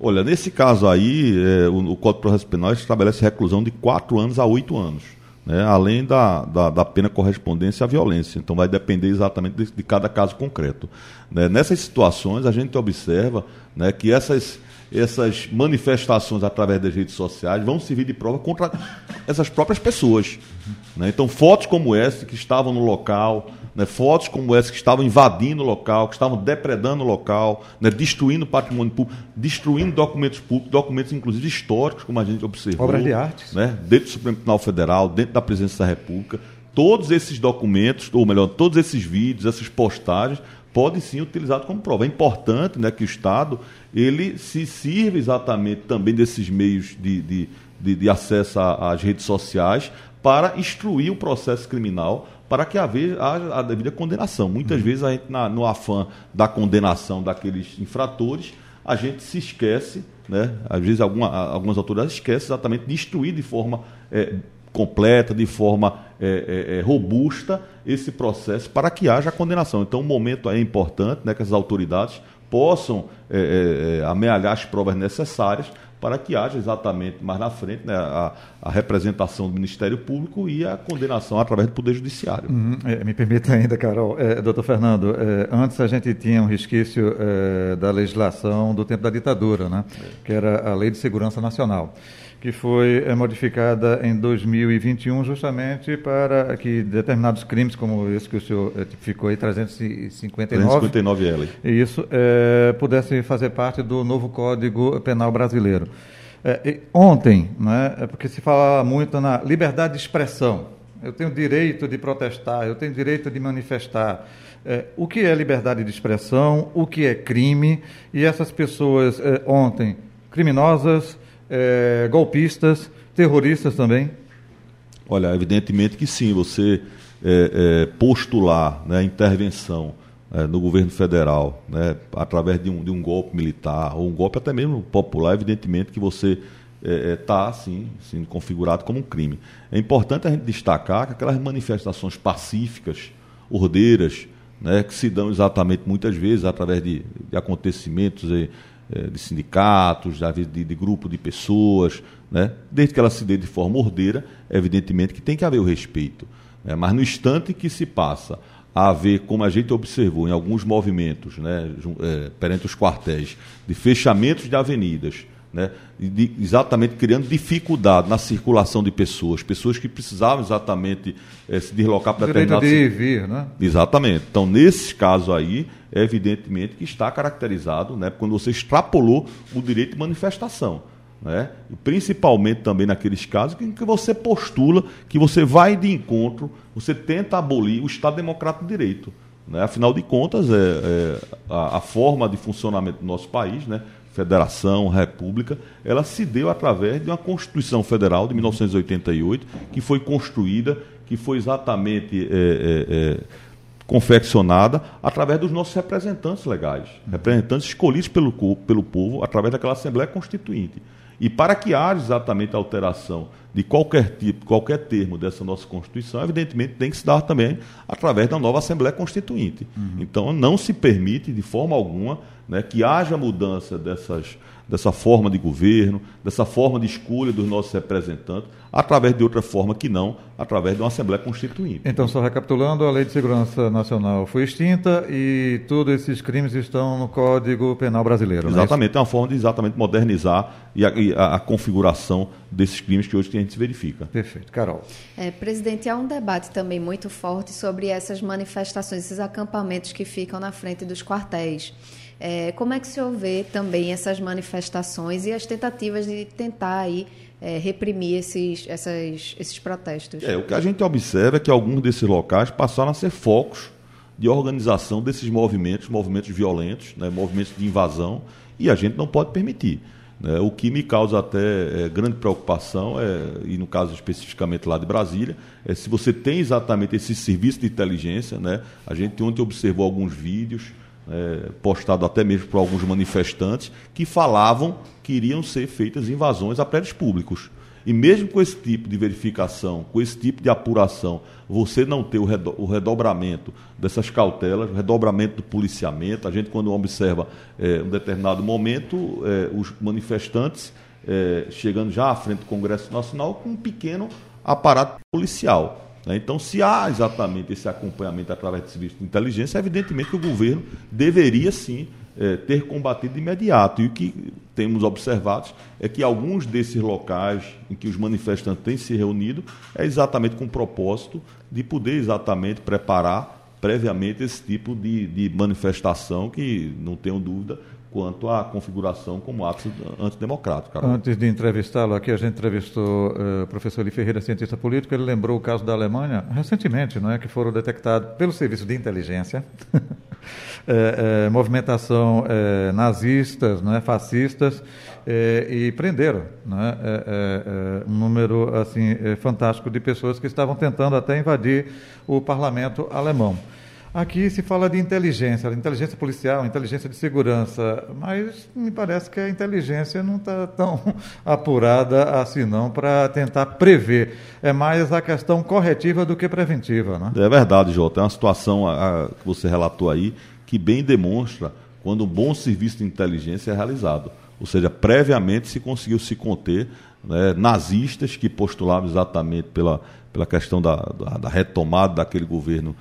Olha, nesse caso aí, é, o, o Código de Processo Penal estabelece reclusão de 4 anos a 8 anos. Né, além da, da, da, pena correspondência à violência. Então, vai depender exatamente de, de cada caso concreto. Né, nessas situações, a gente observa né, que essas, essas manifestações através das redes sociais vão servir de prova contra essas próprias pessoas. Né? Então, fotos como essa, que estavam no local, né? fotos como essa, que estavam invadindo o local, que estavam depredando o local, né? destruindo patrimônio público, destruindo documentos públicos, documentos inclusive históricos, como a gente observou. Obras de arte. Né? Dentro do Supremo Tribunal Federal, dentro da Presidência da República. Todos esses documentos, ou melhor, todos esses vídeos, essas postagens, podem sim ser utilizados como prova. É importante né, que o Estado ele se sirva exatamente também desses meios de, de, de, de acesso às redes sociais para instruir o processo criminal para que haja a devida condenação. Muitas uhum. vezes a gente, na, no afã da condenação daqueles infratores, a gente se esquece, né? às vezes alguma, algumas autoridades esquecem exatamente de instruir de forma é, completa, de forma é, é, é, robusta esse processo para que haja a condenação. Então, o momento é importante né, que as autoridades possam é, é, amealhar as provas necessárias para que haja exatamente mais na frente né, a, a, representação do Ministério Público e a condenação através do Poder Judiciário. Uhum, é, me permita ainda, Carol. É, doutor Fernando, é, antes a gente tinha um resquício é, da legislação do tempo da ditadura, né, que era a Lei de Segurança Nacional que foi é, modificada em 2021 justamente para que determinados crimes, como esse que o senhor é, tipificou aí, 359, 359L, isso, é, pudessem fazer parte do novo Código Penal Brasileiro. É, ontem, né, é porque se fala muito na liberdade de expressão, eu tenho direito de protestar, eu tenho direito de manifestar. É, o que é liberdade de expressão, o que é crime, e essas pessoas ontem, criminosas, é, golpistas, terroristas também? Olha, evidentemente que sim. Você é, é, postular né, intervenção é, no governo federal, né, através de um, de um golpe militar, ou um golpe até mesmo popular, evidentemente que você está, é, sim, sim, configurado como um crime. É importante a gente destacar que aquelas manifestações pacíficas, ordeiras, né, que se dão exatamente muitas vezes através de, de acontecimentos é, de sindicatos, de, de, de grupo de pessoas, né? desde que ela se dê de forma ordeira, evidentemente que tem que haver o respeito. Né? Mas no instante que se passa a haver, como a gente observou em alguns movimentos, né, é, perante os quartéis, de fechamentos de avenidas, né, de, exatamente criando dificuldade na circulação de pessoas, pessoas que precisavam exatamente é, se deslocar para determinados... de ir vir, né? Exatamente. Então, nesses casos aí, é evidentemente que está caracterizado né, quando você extrapolou o direito de manifestação. Né? E principalmente também naqueles casos em que você postula, que você vai de encontro, você tenta abolir o Estado Democrático de Direito. Né? Afinal de contas, é, é a, a, forma de funcionamento do nosso país, né? Federação, república, ela se deu através de uma Constituição Federal de 1988, que foi construída, que foi exatamente é, é, é, confeccionada através dos nossos representantes legais, representantes escolhidos pelo, pelo povo através daquela Assembleia Constituinte. E para que haja exatamente a alteração de qualquer tipo, qualquer termo dessa nossa Constituição, evidentemente tem que se dar também através da nova Assembleia Constituinte. Uhum. Então não se permite de forma alguma né, que haja mudança dessas, dessa forma de governo, dessa forma de escolha dos nossos representantes, através de outra forma que não, através de uma Assembleia Constituinte. Então, só recapitulando, a Lei de Segurança Nacional foi extinta e todos esses crimes estão no Código Penal Brasileiro. É exatamente, é, é uma forma de exatamente modernizar e a, e a, a, configuração desses crimes que hoje a gente verifica. Perfeito. Carol. É, presidente, há um debate também muito forte sobre essas manifestações, esses acampamentos que ficam na frente dos quartéis. É, como é que o senhor vê também essas manifestações e as tentativas de tentar aí é, reprimir esses, essas, esses protestos? É, o que a gente observa é que alguns desses locais passaram a ser focos de organização desses movimentos, movimentos violentos, né, movimentos de invasão, e a gente não pode permitir. Né? O que me causa até é, grande preocupação, é, e no caso especificamente lá de Brasília, é se você tem exatamente esse serviço de inteligência. Né? A gente ontem observou alguns vídeos é, postado até mesmo por alguns manifestantes, que falavam que iriam ser feitas invasões a prédios públicos. E mesmo com esse tipo de verificação, com esse tipo de apuração, você não ter o, redo, o redobramento dessas cautelas, o redobramento do policiamento, a gente quando observa é, um determinado momento, é, os manifestantes é, chegando já à frente do Congresso Nacional com um pequeno aparato policial. Né? Então, se há exatamente esse acompanhamento através de serviço de inteligência, evidentemente que o governo deveria sim é, ter combatido de imediato. E o que temos observado é que alguns desses locais em que os manifestantes têm se reunido é exatamente com o propósito de poder exatamente preparar previamente esse tipo de, de manifestação que, não tenho dúvida, quanto à configuração como ato antidemocrático. Carol. Antes de entrevistá-lo aqui, a gente entrevistou uh, o professor Eli Ferreira, cientista político, ele lembrou o caso da Alemanha, recentemente, não é, que foram detectados pelo serviço de inteligência [laughs] é, é, movimentação é, nazistas, fascistas, e prenderam né, um número assim, fantástico de pessoas que estavam tentando até invadir o parlamento alemão. Aqui se fala de inteligência, inteligência policial, inteligência de segurança, mas me parece que a inteligência não está tão [laughs] apurada assim não para tentar prever. É mais a questão corretiva do que preventiva, né? É verdade, Jota. É uma situação a, a, que você relatou aí que bem demonstra quando um bom serviço de inteligência é realizado. Ou seja, previamente se conseguiu se conter né, nazistas que postulavam exatamente pela, pela questão da, da, da retomada daquele governo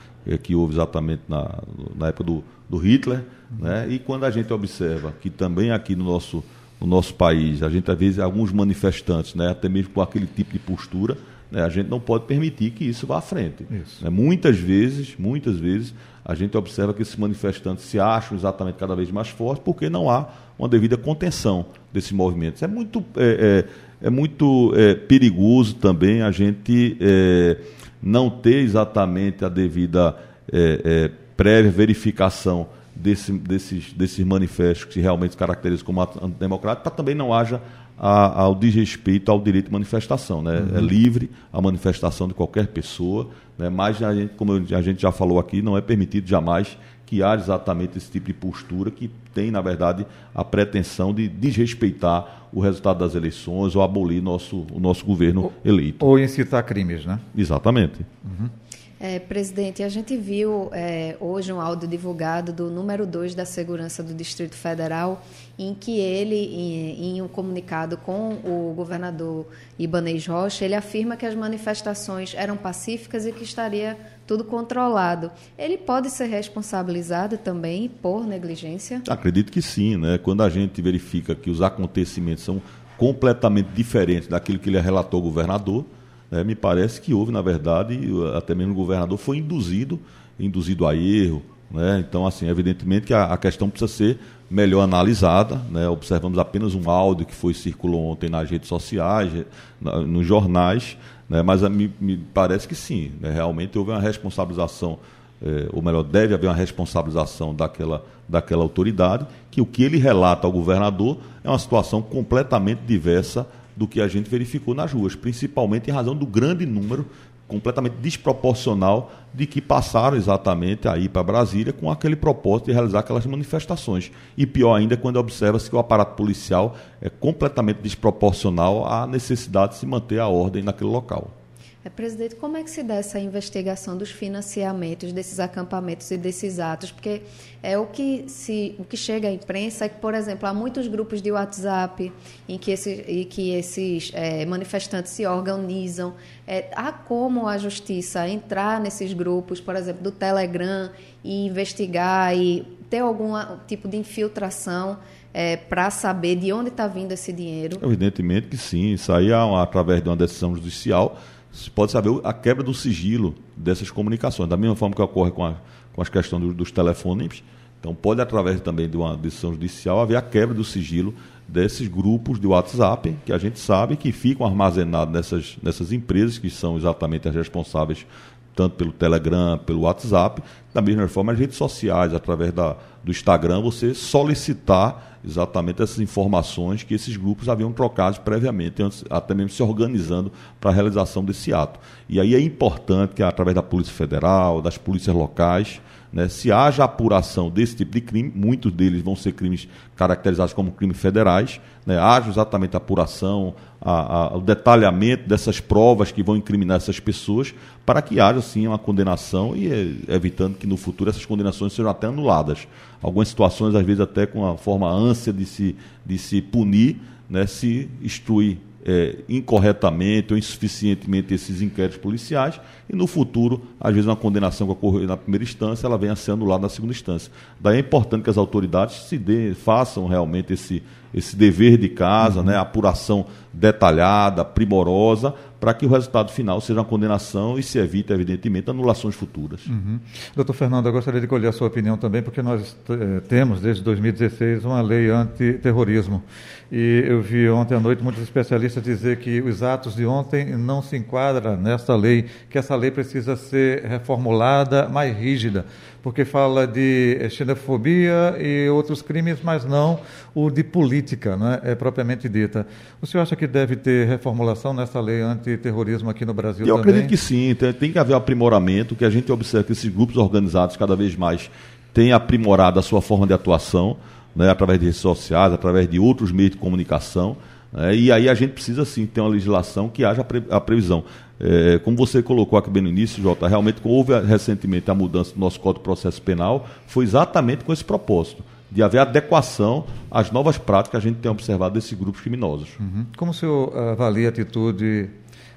que houve exatamente na, na época do, do Hitler. Né? E quando a gente observa que também aqui no nosso, no nosso país, a gente às vezes, alguns manifestantes, né, até mesmo com aquele tipo de postura, né, a gente não pode permitir que isso vá à frente. Né? Muitas vezes, muitas vezes, a gente observa que esses manifestantes se acham exatamente cada vez mais fortes porque não há uma devida contenção desses movimentos. É muito, é, é, é muito é, perigoso também a gente é, não ter exatamente a devida é, é, prévia verificação desse, desses, desses manifestos que realmente se caracterizam como antidemocráticos, para também não haja a, ao desrespeito ao direito de manifestação. Né? Uhum. É livre a manifestação de qualquer pessoa, né? mas, a gente, como a gente já falou aqui, não é permitido jamais que haja exatamente esse tipo de postura que tem, na verdade, a pretensão de desrespeitar o resultado das eleições ou abolir nosso, o nosso governo ou, eleito. Ou incitar crimes, né? Exatamente. Uhum. É, presidente, a gente viu é, hoje um áudio divulgado do número 2 da Segurança do Distrito Federal, em que ele, em, em, um comunicado com o governador Ibanez Rocha, ele afirma que as manifestações eram pacíficas e que estaria tudo controlado. Ele pode ser responsabilizado também por negligência? Acredito que sim, né? Quando a gente verifica que os acontecimentos são completamente diferentes daquilo que ele relatou ao governador, é, me parece que houve, na verdade, até mesmo o governador foi induzido, induzido a erro. Né? Então, assim, evidentemente que a, a, questão precisa ser melhor analisada. Né? Observamos apenas um áudio que foi circulou ontem nas redes sociais, na, nos jornais, né? mas a, me, me, parece que sim, né? realmente houve uma responsabilização, é, ou melhor, deve haver uma responsabilização daquela, daquela autoridade, que o que ele relata ao governador é uma situação completamente diversa do que a gente verificou nas ruas, principalmente em razão do grande número completamente desproporcional de que passaram exatamente aí para Brasília com aquele propósito de realizar aquelas manifestações. E pior ainda quando observa-se que o aparato policial é completamente desproporcional à necessidade de se manter a ordem naquele local. É, presidente, como é que se dá essa investigação dos financiamentos desses acampamentos e desses atos? Porque é o que, se, o que chega à imprensa é que, por exemplo, há muitos grupos de WhatsApp em que, esse, em que esses é, manifestantes se organizam. É, há como a justiça entrar nesses grupos, por exemplo, do Telegram, e investigar e ter algum tipo de infiltração é, para saber de onde está vindo esse dinheiro? Evidentemente que sim. Isso aí é através de uma decisão judicial se pode saber a quebra do sigilo dessas comunicações, da mesma forma que ocorre com, a, com as questões do, dos telefones. Então, pode, através também de uma decisão judicial, haver a quebra do sigilo desses grupos de WhatsApp, que a gente sabe que ficam armazenados nessas, nessas empresas, que são exatamente as responsáveis tanto pelo Telegram, pelo WhatsApp, da mesma forma as redes sociais, através da, do Instagram, você solicitar exatamente essas informações que esses grupos haviam trocado previamente, até mesmo se organizando para a realização desse ato. E aí é importante que, através da Polícia Federal, das polícias locais, né, se haja apuração desse tipo de crime, muitos deles vão ser crimes caracterizados como crimes federais, né, haja exatamente a apuração, a, a, o detalhamento dessas provas que vão incriminar essas pessoas, para que haja sim uma condenação e eh, evitando que no futuro essas condenações sejam até anuladas. Algumas situações, às vezes, até com a forma ânsia de se, de se punir, né, se instrui é, incorretamente ou insuficientemente esses inquéritos policiais e no futuro, às vezes, uma condenação que ocorreu na primeira instância, ela venha a ser anulada na segunda instância. Daí é importante que as autoridades se dê, façam realmente esse, esse dever de casa, uhum. né, apuração detalhada, primorosa, para que o resultado final seja uma condenação e se evite, evidentemente, anulações futuras. Uhum. Doutor Fernando, eu gostaria de colher a sua opinião também, porque nós eh, temos, desde 2016, uma lei antiterrorismo. E eu vi ontem à noite muitos especialistas dizer que os atos de ontem não se enquadram nessa lei, que essa lei precisa ser reformulada, mais rígida, porque fala de xenofobia e outros crimes, mas não o de política, né, é propriamente dita. O senhor acha que deve ter reformulação nessa lei antiterrorismo aqui no Brasil Eu também? acredito que sim, tem, tem que haver aprimoramento, que a gente observa que esses grupos organizados cada vez mais têm aprimorado a sua forma de atuação, né, através de redes sociais, através de outros meios de comunicação, né, e aí a gente precisa sim ter uma legislação que haja a previsão. É, como você colocou aqui bem no início, Jota, realmente houve recentemente a mudança do nosso Código de Processo Penal, foi exatamente com esse propósito, de haver adequação às novas práticas que a gente tem observado desses grupos criminosos. Uhum. Como o senhor avalia a atitude,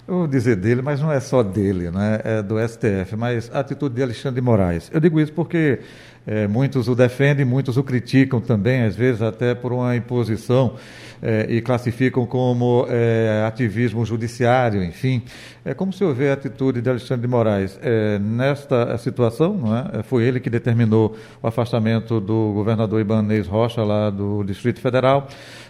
eu vou dizer dele, mas não é só dele, né? é do STF, mas a atitude de Alexandre de Moraes. Eu digo isso porque é, muitos o defendem, muitos o criticam também, às vezes até por uma imposição, é, e classificam como é, ativismo judiciário, enfim. É como se eu a atitude de Alexandre de Moraes é, nesta situação, não é? foi ele que determinou o afastamento do governador Ibanez Rocha, lá do Distrito Federal.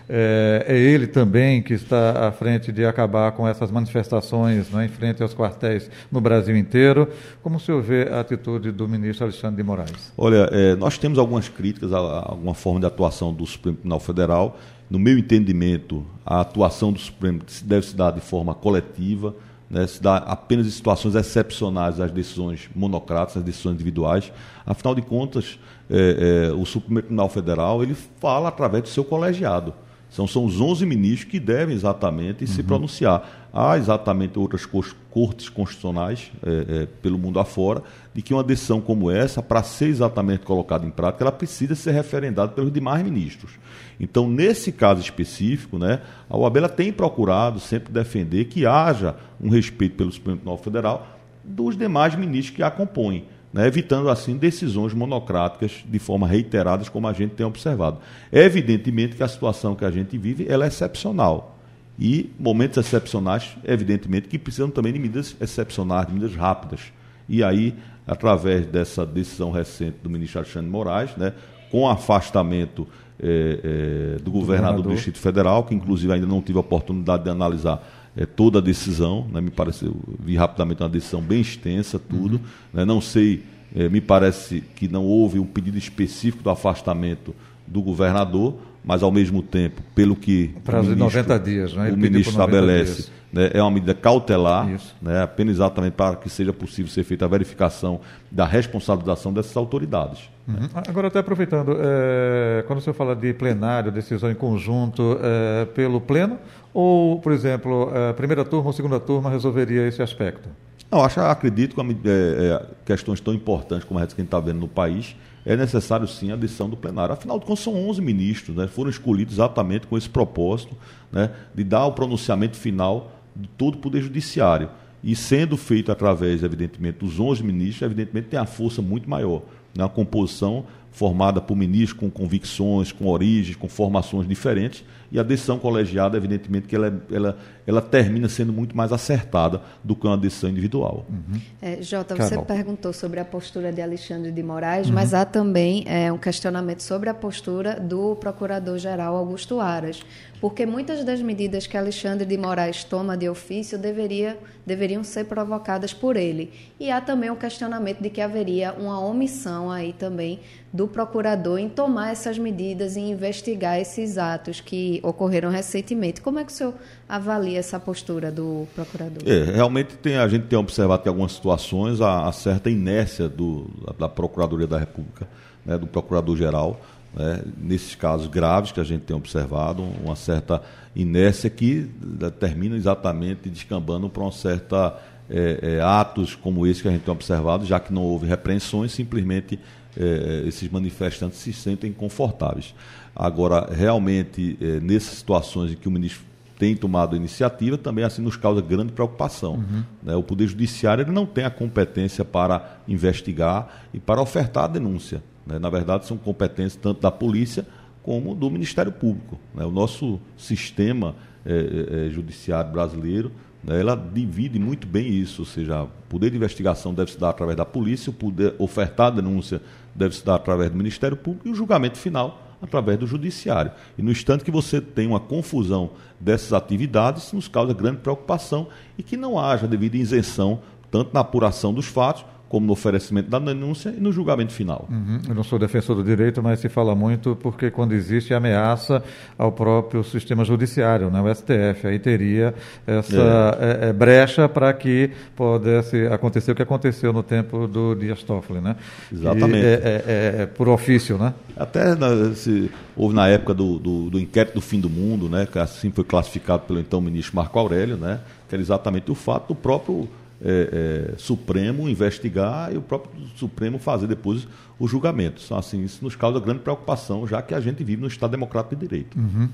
É, é, ele também que está à frente de acabar com essas manifestações né, em frente aos quartéis no Brasil inteiro. Como o senhor vê a atitude do ministro Alexandre de Moraes? Olha, é, nós temos algumas críticas a, alguma forma de atuação do Supremo Tribunal Federal. No meu entendimento, a atuação do Supremo deve se dar de forma coletiva, né, se dá apenas em situações excepcionais as decisões monocráticas, as decisões individuais. Afinal de contas, é, é, o Supremo Tribunal Federal ele fala através do seu colegiado. São, são os 11 ministros que devem exatamente uhum. se pronunciar. Há exatamente outras cortes constitucionais é, é, pelo mundo afora de que uma decisão como essa, para ser exatamente colocada em prática, ela precisa ser referendada pelos demais ministros. Então, nesse caso específico, né, a OAB tem procurado sempre defender que haja um respeito pelo Supremo Tribunal Federal dos demais ministros que a compõem né, evitando assim decisões monocráticas de forma reiteradas, como a gente tem observado. É evidentemente que a situação que a gente vive ela é excepcional. E momentos excepcionais, evidentemente, que precisam também de medidas excepcionais, de medidas rápidas. E aí, através dessa decisão recente do ministro Alexandre Moraes, né, com afastamento é, é, do, do governador, governador do Distrito Federal, que inclusive ainda não tive a oportunidade de analisar é, toda a decisão, né, me pareceu, vi rapidamente uma decisão bem extensa, tudo. Uhum. Né, não sei, é, me parece que não houve um pedido específico do afastamento do governador, mas ao mesmo tempo, pelo que Prazo o ministro, de 90 dias, né? o ministro estabelece, né, é uma medida cautelar, né, apenas exatamente para que seja possível ser feita a verificação da responsabilização dessas autoridades. Uhum. Né? Agora, até aproveitando, é, quando o senhor fala de plenário, decisão em conjunto, é, pelo Pleno, ou, por exemplo, a primeira turma ou segunda turma resolveria esse aspecto? Não, acho, acredito que é, questões tão importantes como essa que a gente está vendo no país, é necessário sim a decisão do plenário. Afinal de contas, são 11 ministros, né, foram escolhidos exatamente com esse propósito né, de dar o pronunciamento final de todo o Poder Judiciário. E sendo feito através, evidentemente, dos 11 ministros, evidentemente tem a força muito maior. Né, uma composição formada por ministros com convicções, com origens, com formações diferentes, e a decisão colegiada, evidentemente, que ela, é, ela, ela termina sendo muito mais acertada do que uma decisão individual. Uhum. É, Jota, você perguntou sobre a postura de Alexandre de Moraes, uhum. mas há também é, um questionamento sobre a postura do Procurador-Geral Augusto Aras, porque muitas das medidas que Alexandre de Moraes toma de ofício deveria, deveriam ser provocadas por ele. E há também o questionamento de que haveria uma omissão aí também do procurador em tomar essas medidas e investigar esses atos que ocorreram recentemente. Como é que o senhor avalia essa postura do procurador? É, realmente tem, a gente tem observado que em algumas situações há, há certa inércia do, da, Procuradoria da República, né, do Procurador-Geral, né, nesses casos graves que a gente tem observado, uma certa inércia que termina exatamente descambando para uma certa é, é, atos como esse que a gente tem observado, já que não houve repreensões, simplesmente é, esses manifestantes se sentem confortáveis. Agora, realmente, é, nessas situações em que o ministro tem tomado iniciativa, também assim nos causa grande preocupação. Uhum. Né? O Poder Judiciário ele não tem a competência para investigar e para ofertar a denúncia. Né? Na verdade, são competências tanto da polícia como do Ministério Público. Né? O nosso sistema é, é, judiciário brasileiro né, ela divide muito bem isso, ou seja, o poder de investigação deve se dar através da polícia, o poder ofertar a denúncia deve se dar através do Ministério Público e o julgamento final através do Judiciário. E no instante que você tem uma confusão dessas atividades, nos causa grande preocupação e que não haja devida isenção, tanto na apuração dos fatos, como no oferecimento da denúncia e no julgamento final. Uhum. Eu não sou defensor do direito, mas se fala muito porque quando existe ameaça ao próprio sistema judiciário, né, o STF, aí teria essa é. É, é, brecha para que pudesse acontecer o que aconteceu no tempo do Dias Toffoli, né? Exatamente. É, é, é, por ofício, né? Até na, se, houve na época do, do, do, inquérito do fim do mundo, né, que assim foi classificado pelo então ministro Marco Aurélio, né, que era exatamente o fato do próprio é, é, Supremo investigar e o próprio Supremo fazer depois o julgamento. Então, assim, isso nos causa grande preocupação, já que a gente vive no Estado Democrático de Direito. Uhum.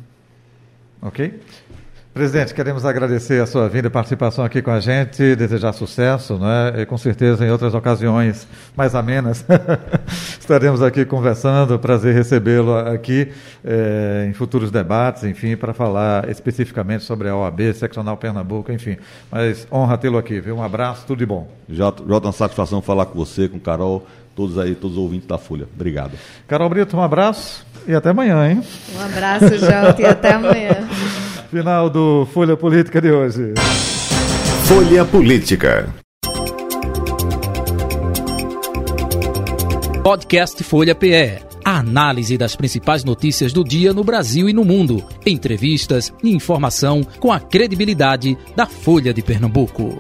Ok? Presidente, queremos agradecer a sua vinda e participação aqui com a gente, desejar sucesso, né? E com certeza em outras ocasiões mais amenas [laughs] estaremos aqui conversando. Prazer recebê-lo aqui eh, em futuros debates, enfim, para falar especificamente sobre a OAB, Seccional Pernambuco, enfim. Mas honra tê-lo aqui, viu? Um abraço, tudo de bom. Jota, Jota uma satisfação falar com você, com Carol, todos aí, todos os ouvintes da Folha. Obrigado. Carol Brito, um abraço e até amanhã, hein? Um abraço, Jota, e até amanhã. [laughs] Final do Folha Política de hoje. Folha Política. Podcast Folha PE. A análise das principais notícias do dia no Brasil e no mundo. Entrevistas e informação com a credibilidade da Folha de Pernambuco.